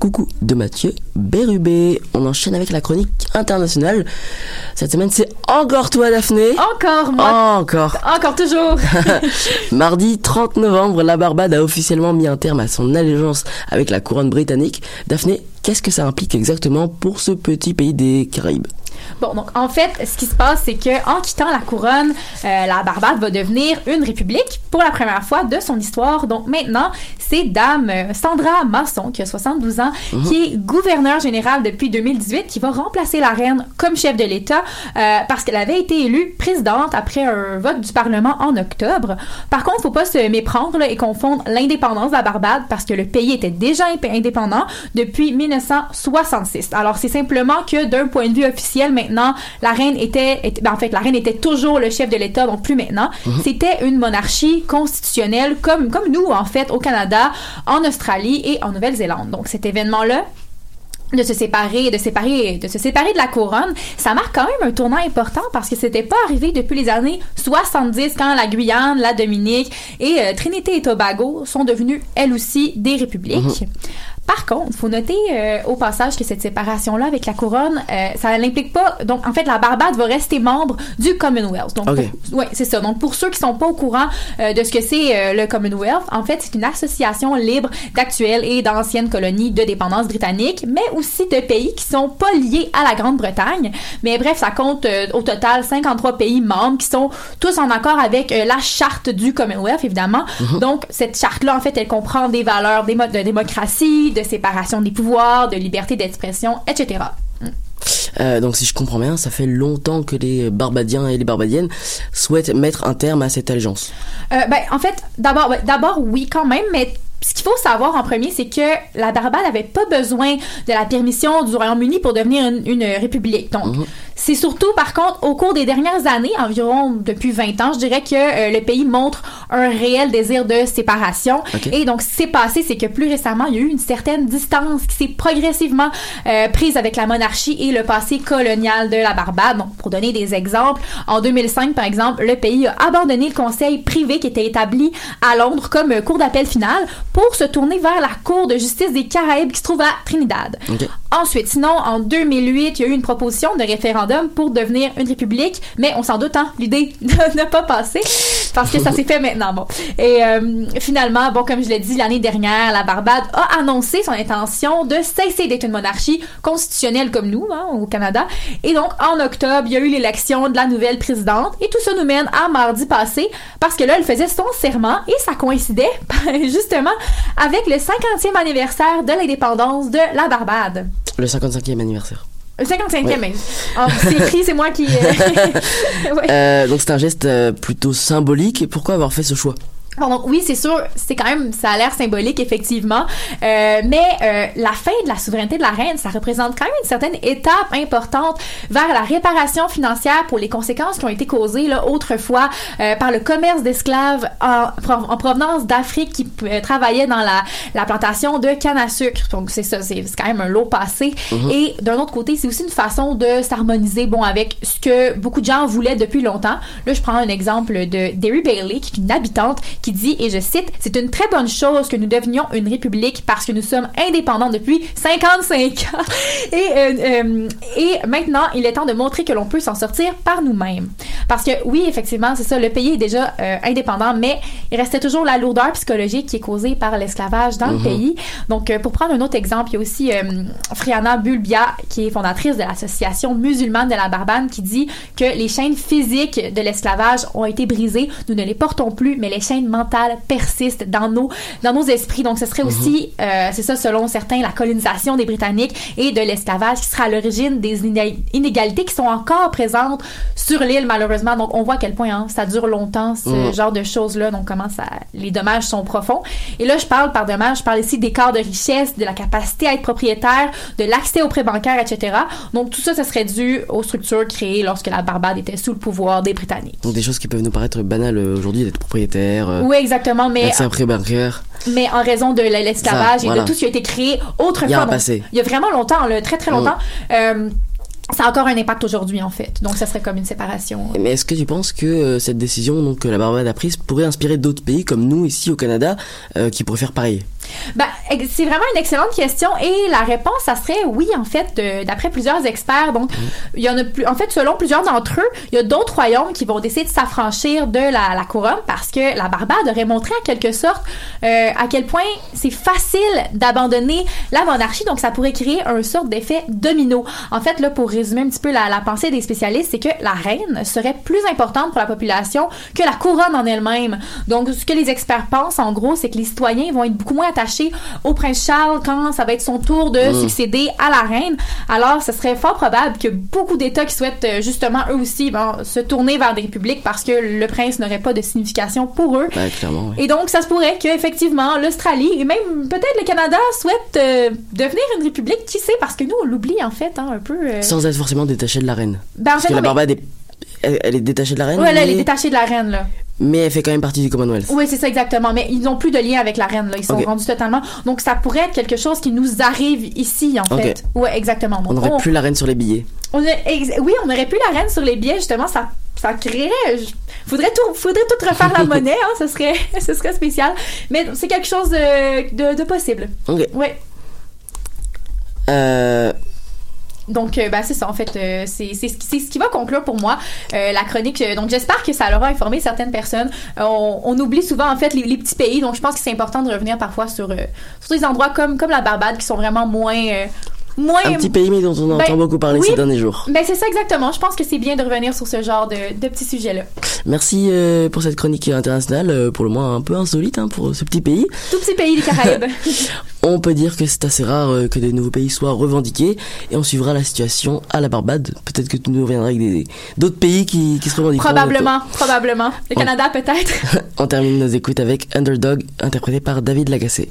Coucou de Mathieu Bérubé. On enchaîne avec la chronique internationale. Cette semaine, c'est encore toi, Daphné. Encore moi. Encore. Encore toujours. Mardi 30 novembre, la Barbade a officiellement mis un terme à son allégeance avec la couronne britannique. Daphné, qu'est-ce que ça implique exactement pour ce petit pays des Caraïbes? Bon, donc en fait, ce qui se passe, c'est que en quittant la couronne, euh, la Barbade va devenir une république pour la première fois de son histoire. Donc maintenant, c'est Dame euh, Sandra Masson, qui a 72 ans, Mhm. qui est gouverneure générale depuis 2018, qui va remplacer la reine comme chef de l'État euh, parce qu'elle avait été élue présidente après un vote du Parlement en octobre. Par contre, faut pas se méprendre là, et confondre l'indépendance de la Barbade parce que le pays était déjà indépendant depuis 1966. Alors c'est simplement que d'un point de vue officiel maintenant, la reine était, était- ben, en fait la reine était toujours le chef de l'État, donc plus maintenant. Mhm. C'était une monarchie constitutionnelle comme comme nous en fait au Canada, en Australie et en Nouvelle-Zélande. Donc cet événement là de se séparer, de séparer, de se séparer de la couronne, ça marque quand même un tournant important parce que c'était pas arrivé depuis les années 70 quand la Guyane, la Dominique et euh, Trinité et Tobago sont devenues elles aussi des républiques. Par contre, faut noter euh, au passage que cette séparation-là avec la couronne, euh, ça n'implique pas. Donc, en fait, la Barbade va rester membre du Commonwealth. Donc, Ok. pour- oui, c'est ça. Donc, pour ceux qui sont pas au courant euh, de ce que c'est euh, le Commonwealth, en fait, c'est une association libre d'actuelles et d'anciennes colonies de dépendance britannique, mais aussi de pays qui sont pas liés à la Grande-Bretagne. Mais bref, ça compte euh, au total 53 pays membres qui sont tous en accord avec euh, la charte du Commonwealth, évidemment. Mhm. Donc, cette charte-là, en fait, elle comprend des valeurs démo- de démocratie, de séparation des pouvoirs, de liberté d'expression, etc. Euh, donc si je comprends bien, ça fait longtemps que les Barbadiens et les Barbadiennes souhaitent mettre un terme à cette allégeance. Euh, ben, en fait, d'abord, d'abord, oui, quand même, mais ce qu'il faut savoir en premier, c'est que la Barbade n'avait pas besoin de la permission du Royaume-Uni pour devenir une, une république. Donc, c'est surtout, par contre, au cours des dernières années, environ depuis 20 ans, je dirais que euh, le pays montre un réel désir de séparation. Ok. Et donc, ce qui s'est passé, c'est que plus récemment, il y a eu une certaine distance qui s'est progressivement euh, prise avec la monarchie et le passé colonial de la Barbade. Donc, pour donner des exemples, en 2005, par exemple, le pays a abandonné le conseil privé qui était établi à Londres comme cour d'appel finale pour se tourner vers la Cour de justice des Caraïbes qui se trouve à Trinidad. Ensuite, sinon, en 2008, il y a eu une proposition de référendum pour devenir une république, mais on s'en doute, hein, l'idée n'a pas passé parce que ça s'est fait maintenant. Bon. Et euh, finalement, bon, comme je l'ai dit l'année dernière, la Barbade a annoncé son intention de cesser d'être une monarchie constitutionnelle comme nous, hein, au Canada. Et donc, en octobre, il y a eu l'élection de la nouvelle présidente et tout ça nous mène à mardi passé parce que là, elle faisait son serment et ça coïncidait justement avec le 50e anniversaire de l'indépendance de la Barbade. Le 55e anniversaire. Le 55e, Ouais. mais oh, c'est écrit, c'est moi qui. euh, ouais. Euh, donc c'est un geste euh, plutôt symbolique. Pourquoi avoir fait ce choix? Donc oui, c'est sûr, c'est quand même, ça a l'air symbolique, effectivement. Euh, mais euh, la fin de la souveraineté de la reine, ça représente quand même une certaine étape importante vers la réparation financière pour les conséquences qui ont été causées là, autrefois euh, par le commerce d'esclaves en, en provenance d'Afrique qui euh, travaillaient dans la, la plantation de canne à sucre. Donc c'est ça, c'est quand même un lot passé. Mhm. Et d'un autre côté, c'est aussi une façon de s'harmoniser, bon, avec ce que beaucoup de gens voulaient depuis longtemps. Là, je prends un exemple de Derry Bailey, qui est une habitante, qui dit, et je cite, c'est une très bonne chose que nous devenions une république parce que nous sommes indépendants depuis 55 ans. Et, euh, euh, et maintenant, il est temps de montrer que l'on peut s'en sortir par nous-mêmes. Parce que oui, effectivement, c'est ça, le pays est déjà euh, indépendant, mais il restait toujours la lourdeur psychologique qui est causée par l'esclavage dans le Mhm. pays. Donc, pour prendre un autre exemple, il y a aussi Friana Bulbia, qui est fondatrice de l'association musulmane de la Barbade, qui dit que les chaînes physiques de l'esclavage ont été brisées. Nous ne les portons plus, mais les chaînes mentales persistent dans nos, dans nos esprits. Donc, ce serait aussi, euh, c'est ça, selon certains, la colonisation des Britanniques et de l'esclavage qui sera à l'origine des iné- inégalités qui sont encore présentes sur l'île, malheureusement. Donc, on voit à quel point hein, ça dure longtemps, ce Mhm. genre de choses-là. Donc, comment ça, les dommages sont profonds. Et là, je parle par dommages, je parle ici d'écart de richesse, de la capacité à être propriétaire, de l'accès aux prêts bancaires, etc. Donc, tout ça, ça serait dû aux structures créées lorsque la Barbade était sous le pouvoir des Britanniques. Donc des choses qui peuvent nous paraître banales euh, aujourd'hui, d'être propriétaire, euh, Oui, exactement, mais bancaire. mais en raison de l'esclavage et voilà. de tout ce qui a été créé autrefois. Il y a donc, passé. il y a vraiment longtemps, là, très très Mm. longtemps. euh, ça a encore un impact aujourd'hui, en fait. Donc, ça serait comme une séparation. Mais est-ce que tu penses que euh, cette décision donc, que la Barbade a prise pourrait inspirer d'autres pays comme nous ici au Canada qui pourraient faire pareil? Ben, c'est vraiment une excellente question et la réponse, ça serait oui, en fait, d'après plusieurs experts. Donc, il y en a plus, en fait, selon plusieurs d'entre eux, il y a d'autres royaumes qui vont décider de s'affranchir de la, la couronne parce que la Barbade aurait montré en quelque sorte euh, à quel point c'est facile d'abandonner la monarchie. Donc, ça pourrait créer un sorte d'effet domino. En fait, là, pour résumer un petit peu la, la pensée des spécialistes, c'est que la reine serait plus importante pour la population que la couronne en elle-même. Donc, ce que les experts pensent, en gros, c'est que les citoyens vont être beaucoup moins attachés au prince Charles quand ça va être son tour de Mm. succéder à la reine. Alors, ce serait fort probable que beaucoup d'États qui souhaitent euh, justement eux aussi bon, se tourner vers des républiques parce que le prince n'aurait pas de signification pour eux. Oui. Et donc, ça se pourrait qu'effectivement, l'Australie et même peut-être le Canada souhaitent euh, devenir une république. Qui sait? Parce que nous, on l'oublie en fait hein, un peu. euh. Sans être forcément détaché de la reine. Ben, en Parce fait, que non, la mais- Barbade est, elle, est détachée de la reine, Ouais, là, elle est mais, détachée de la reine, là. Mais elle fait quand même partie du Commonwealth. Oui, c'est ça exactement. Mais ils n'ont plus de lien avec la reine, là. Ils sont rendus totalement. Donc, ça pourrait être quelque chose qui nous arrive ici, en fait. Ouais, exactement. On n'aurait plus la reine sur les billets. on a- ex- oui, on aurait plus la reine sur les billets, justement. Ça, ça créerait. Faudrait tout, faudrait tout refaire la monnaie, hein. Ce serait, ce serait spécial. Mais c'est quelque chose de, de, de possible. Ok. Ouais. Euh, Donc, euh, ben, c'est ça, en fait. euh, c'est ce qui- va conclure pour moi euh, la chronique. Euh, Donc, j'espère que ça aura informé certaines personnes. On, oublie souvent, en fait, les, les petits pays. Donc, je pense que c'est important de revenir parfois sur, des endroits comme la Barbade qui sont vraiment moins. Moins un petit pays, mais dont on Ben, entend beaucoup parler oui. ces derniers jours. Ben, c'est ça exactement. Je pense que c'est bien de revenir sur ce genre de, de petits sujets-là. Merci euh, pour cette chronique internationale, euh, pour le moins un peu insolite hein, pour ce petit pays. Tout petit pays des Caraïbes. On peut dire que c'est assez rare euh, que des nouveaux pays soient revendiqués et on suivra la situation à la Barbade. Peut-être que tu nous reviendras avec d'autres pays qui, qui se revendiqueront. probablement, probablement. Le. Canada, peut-être. On termine nos écoutes avec Underdog, interprété par David Lagacé.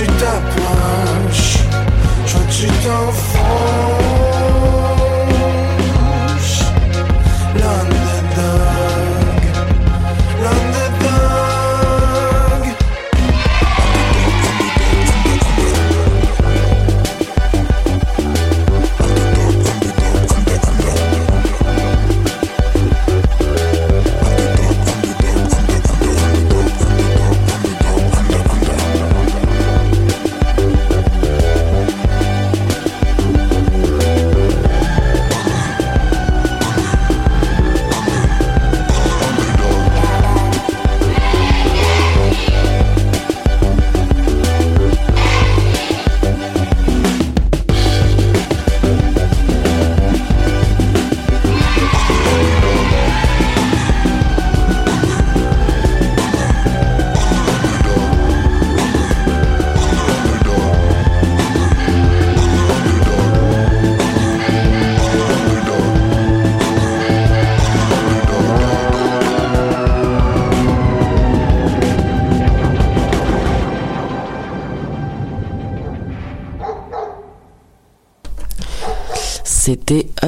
Tu t'approches, soit tu t'enfonces.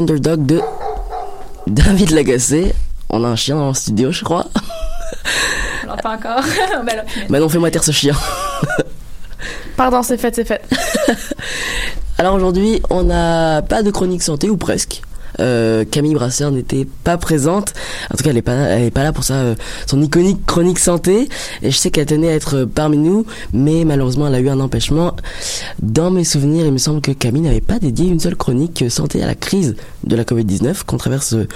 Underdog de David Lagacé. On a un chien dans le studio, je crois. On l'entend encore. ben là. Manon, fais-moi taire ce chien. Pardon, c'est fait, c'est fait. Alors aujourd'hui, on n'a pas de chronique santé, ou presque. Euh, Camille Brasseur n'était pas présente. En tout cas, elle est pas, elle est pas là pour ça, euh, son iconique chronique santé. Et je sais qu'elle tenait à être parmi nous, mais malheureusement, elle a eu un empêchement. Dans mes souvenirs, il me semble que Camille n'avait pas dédié une seule chronique santé à la crise de la Covid-19 qu'on traverse euh,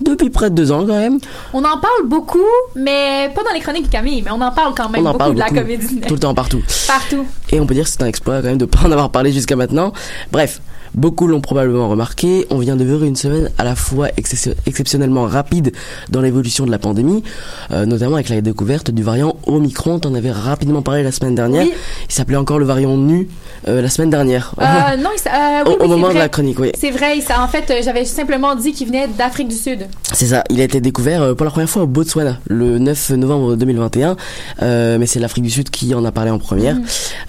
depuis près de deux ans quand même. On en parle beaucoup, mais pas dans les chroniques de Camille, mais on en parle quand même On en beaucoup parle de la beaucoup, COVID-19. tout le temps, partout. Partout. Et on peut dire que c'est un exploit quand même de pas en avoir parlé jusqu'à maintenant. Bref, beaucoup l'ont probablement remarqué. On vient de vivre une semaine à la fois excep- exceptionnellement rapide dans l'évolution de la pandémie, euh, notamment avec la découverte du variant Omicron. T'en avais rapidement parlé la semaine dernière. Oui. Il s'appelait encore le variant nu euh, la semaine dernière. Euh, non, euh, oui, Au- moment de la chronique, oui. C'est vrai, ça, en fait, euh, j'avais simplement dit qu'il venait d'Afrique du Sud. C'est ça, il a été découvert pour la première fois au Botswana le 9 novembre 2021, euh, mais c'est l'Afrique du Sud qui en a parlé en première, Mhm.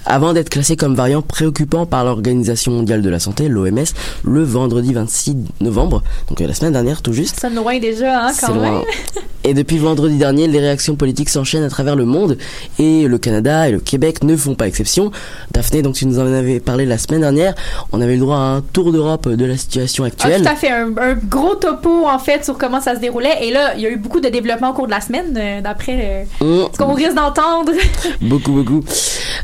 avant d'être classé comme variant préoccupant par l'Organisation mondiale de la santé, l'OMS, le vendredi 26 novembre, donc la semaine dernière tout juste. Ça loin déjà, hein, quand loin. même. Et depuis vendredi dernier, les réactions politiques s'enchaînent à travers le monde et le Canada et le Québec ne font pas exception. Daphné, donc tu nous en avais parlé la semaine dernière, on avait le droit à un tour d'Europe de la situation Ah, actuelle. tout à fait, un, un gros topo en fait sur comment ça se déroulait. Et là, il y a eu beaucoup de développement au cours de la semaine, euh, d'après euh, Mm. ce qu'on risque d'entendre. Beaucoup, beaucoup.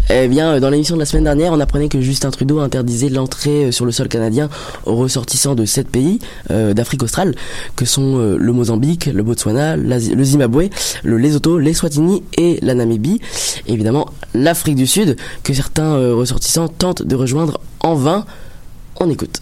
Eh bien, euh, dans l'émission de la semaine dernière, on apprenait que Justin Trudeau interdisait l'entrée sur le sol canadien aux ressortissants de sept pays euh, d'Afrique australe, que sont le Mozambique, le Botswana, le Zimbabwe, le Lesotho, l'Eswatini et la Namibie. Et évidemment, l'Afrique du Sud, que certains euh, tentent de rejoindre en vain. On écoute.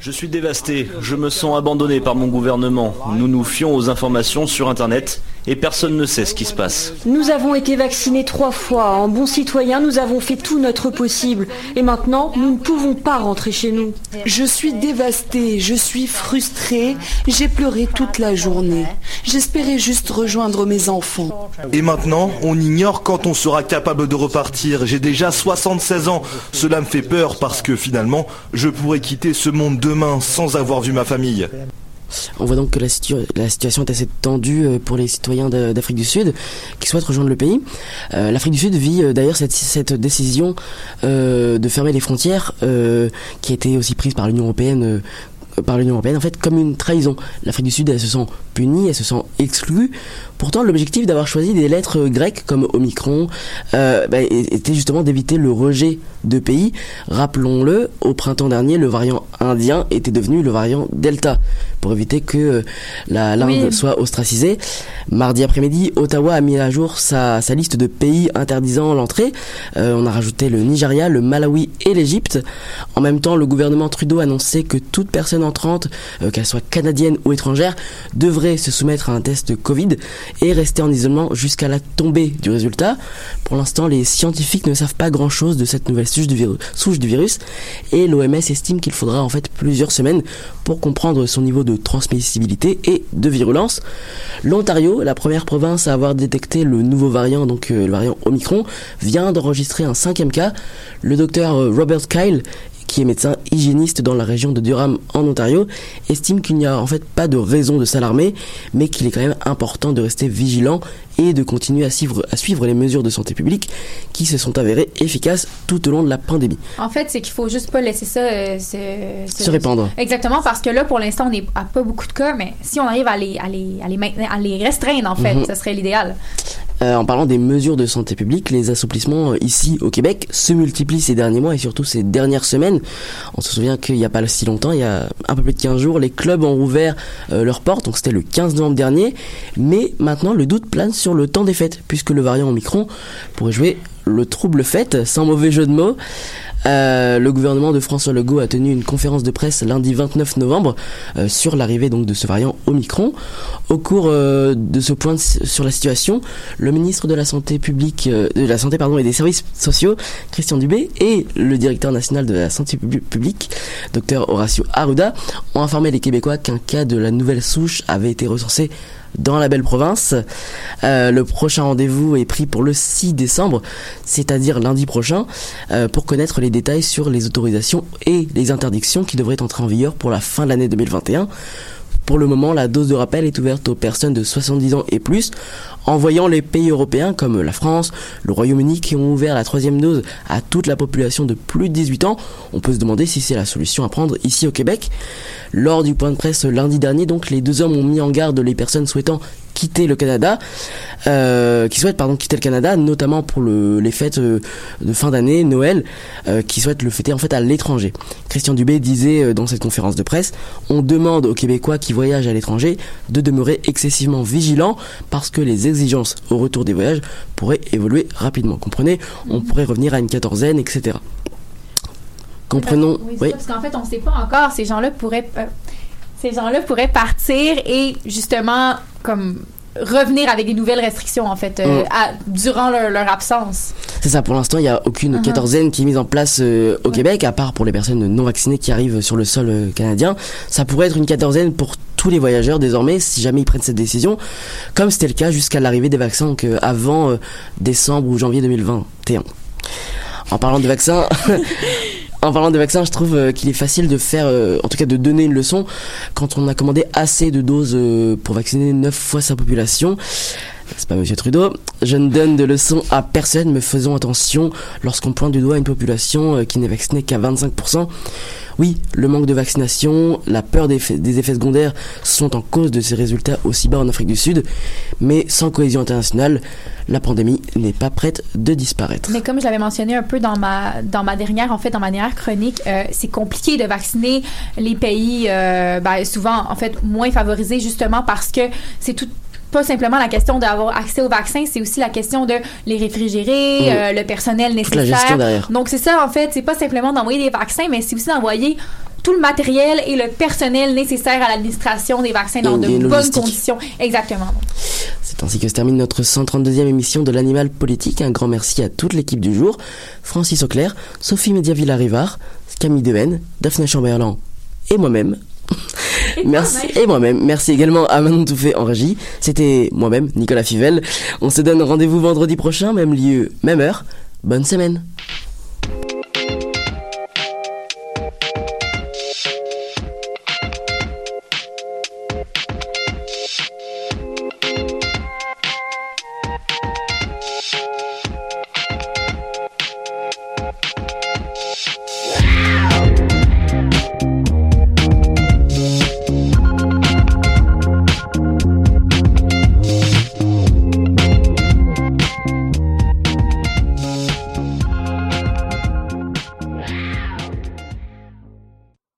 Je suis dévasté, je me sens abandonné par mon gouvernement. Nous nous fions aux informations sur Internet et personne ne sait ce qui se passe. Nous avons été vaccinés trois fois. En bons citoyens, nous avons fait tout notre possible. Et maintenant, nous ne pouvons pas rentrer chez nous. Je suis dévastée, je suis frustrée, j'ai pleuré toute la journée. J'espérais juste rejoindre mes enfants. Et maintenant, on ignore quand on sera capable de repartir. J'ai déjà 76 ans. Cela me fait peur parce que finalement, je pourrais quitter ce monde demain sans avoir vu ma famille. On voit donc que la, situa- la situation est assez tendue euh, pour les citoyens d'Afrique du Sud qui souhaitent rejoindre le pays. Euh, L'Afrique du Sud vit euh, d'ailleurs cette, décision de fermer les frontières qui a été aussi prise par l'Union européenne. en fait comme une trahison. L'Afrique du Sud se sent punie, elle se sent exclue. Pourtant l'objectif d'avoir choisi des lettres grecques comme Omicron euh, bah, était justement d'éviter le rejet de pays. Rappelons-le, au printemps dernier le variant indien était devenu le variant Delta pour éviter que euh, la l'Inde Oui. soit ostracisée. Mardi après-midi, Ottawa a mis à jour sa, sa liste de pays interdisant l'entrée. Euh, on a rajouté le Nigeria, le Malawi et l'Égypte. En même temps, le gouvernement Trudeau annonçait que toute personne entrante, euh, qu'elle soit canadienne ou étrangère, devrait se soumettre à un test Covid et rester en isolement jusqu'à la tombée du résultat. Pour l'instant, les scientifiques ne savent pas grand-chose de cette nouvelle souche du virus, et l'OMS estime qu'il faudra en fait plusieurs semaines pour comprendre son niveau de transmissibilité et de virulence. L'Ontario, la première province à avoir détecté le nouveau variant, donc euh, le variant Omicron, vient d'enregistrer un cinquième cas. Le docteur euh, Robert Kyle qui est médecin hygiéniste dans la région de Durham en Ontario, estime qu'il n'y a en fait pas de raison de s'alarmer, mais qu'il est quand même important de rester vigilant et de continuer à suivre, à suivre les mesures de santé publique qui se sont avérées efficaces tout au long de la pandémie. En fait, c'est qu'il faut juste pas laisser ça euh, se, Se répandre. Exactement, parce que là, pour l'instant, on à pas beaucoup de cas, mais si on arrive à les, à les, à les, maintenir- à les restreindre, en fait, ça serait l'idéal. Euh, en parlant des mesures de santé publique, les assouplissements euh, ici au Québec se multiplient ces derniers mois et surtout ces dernières semaines. On se souvient qu'il n'y a pas si longtemps, il y a un peu plus de 15 jours, les clubs ont rouvert euh, leurs portes, donc c'était le 15 novembre dernier. Mais maintenant, le doute plane sur le temps des fêtes, puisque le variant Omicron pourrait jouer le trouble fête, sans mauvais jeu de mots. Euh, le gouvernement de François Legault a tenu une conférence de presse lundi 29 novembre euh, sur l'arrivée de ce variant Omicron. Au cours euh, de ce point sur la situation, le ministre de la santé publique, de la santé et des services sociaux, Christian Dubé, et le directeur national de la santé pub- publique, Dr Horacio Arruda, ont informé les Québécois qu'un cas de la nouvelle souche avait été recensé dans la belle province. Euh, le prochain rendez-vous est pris pour le 6 décembre, c'est-à-dire lundi prochain, euh, pour connaître les détails sur les autorisations et les interdictions qui devraient entrer en vigueur pour la fin de l'année 2021. Pour le moment, la dose de rappel est ouverte aux personnes de 70 ans et plus, en voyant les pays européens comme la France, le Royaume-Uni qui ont ouvert la troisième dose à toute la population de plus de 18 ans. On peut se demander si c'est la solution à prendre ici au Québec. Lors du point de presse lundi dernier, donc, les deux hommes ont mis en garde les personnes souhaitant quitter le Canada, euh, qui souhaitent pardon quitter le Canada, notamment pour le, les fêtes euh, de fin d'année, Noël, euh, qui souhaitent le fêter en fait à l'étranger. Christian Dubé disait dans cette conférence de presse, on demande aux Québécois qui voyagent à l'étranger de demeurer excessivement vigilants parce que les exigences au retour des voyages pourraient évoluer rapidement. Comprenez, on pourrait revenir à une quatorzaine, etc. Comprenons, Oui, c'est oui. ça, parce qu'en fait, on ne sait pas encore. Ces gens-là pourraient, euh, ces gens-là pourraient partir et justement comme revenir avec des nouvelles restrictions en fait euh, Mm. à- durant leur, leur absence. C'est ça, pour l'instant, il n'y a aucune Mhm. quatorzaine qui est mise en place euh, au Québec, à part pour les personnes non vaccinées qui arrivent sur le sol euh, canadien. Ça pourrait être une quatorzaine pour tous les voyageurs désormais, si jamais ils prennent cette décision, comme c'était le cas jusqu'à l'arrivée des vaccins, donc euh, avant euh, décembre ou janvier 2021. En parlant de vaccins... En parlant de vaccins, je trouve euh, qu'il est facile de faire, en tout cas de donner une leçon quand on a commandé assez de doses pour vacciner 9 fois sa population. C'est pas Monsieur Trudeau. Je ne donne de leçons à personne, mais faisons attention lorsqu'on pointe du doigt une population euh, qui n'est vaccinée qu'à 25%. Oui, le manque de vaccination, la peur des, effets- secondaires sont en cause de ces résultats aussi bas en Afrique du Sud, mais sans cohésion internationale, la pandémie n'est pas prête de disparaître. Mais comme je l'avais mentionné un peu dans ma dans ma dernière en fait dans ma dernière chronique, euh, c'est compliqué de vacciner les pays euh, ben, souvent en fait moins favorisés justement parce que c'est tout pas simplement la question d'avoir accès aux vaccins, c'est aussi la question de les réfrigérer, Mm. euh, le personnel la nécessaire. derrière. Donc c'est ça en fait, c'est pas simplement d'envoyer des vaccins, mais c'est aussi d'envoyer tout le matériel et le personnel nécessaire à l'administration des vaccins dans de bonnes conditions. Exactement. C'est ainsi que se termine notre 132e émission de l'Animal Politique. Un grand merci à toute l'équipe du jour. Francis Auclair, Sophie Mediavilla-Rivard, Camille Dehaene, Daphné Chamberlain et moi-même. Merci et moi-même. Merci également à Manon Touffet en régie. C'était moi-même, Nicolas Fivel. On se donne rendez-vous vendredi prochain, même lieu, même heure. Bonne semaine.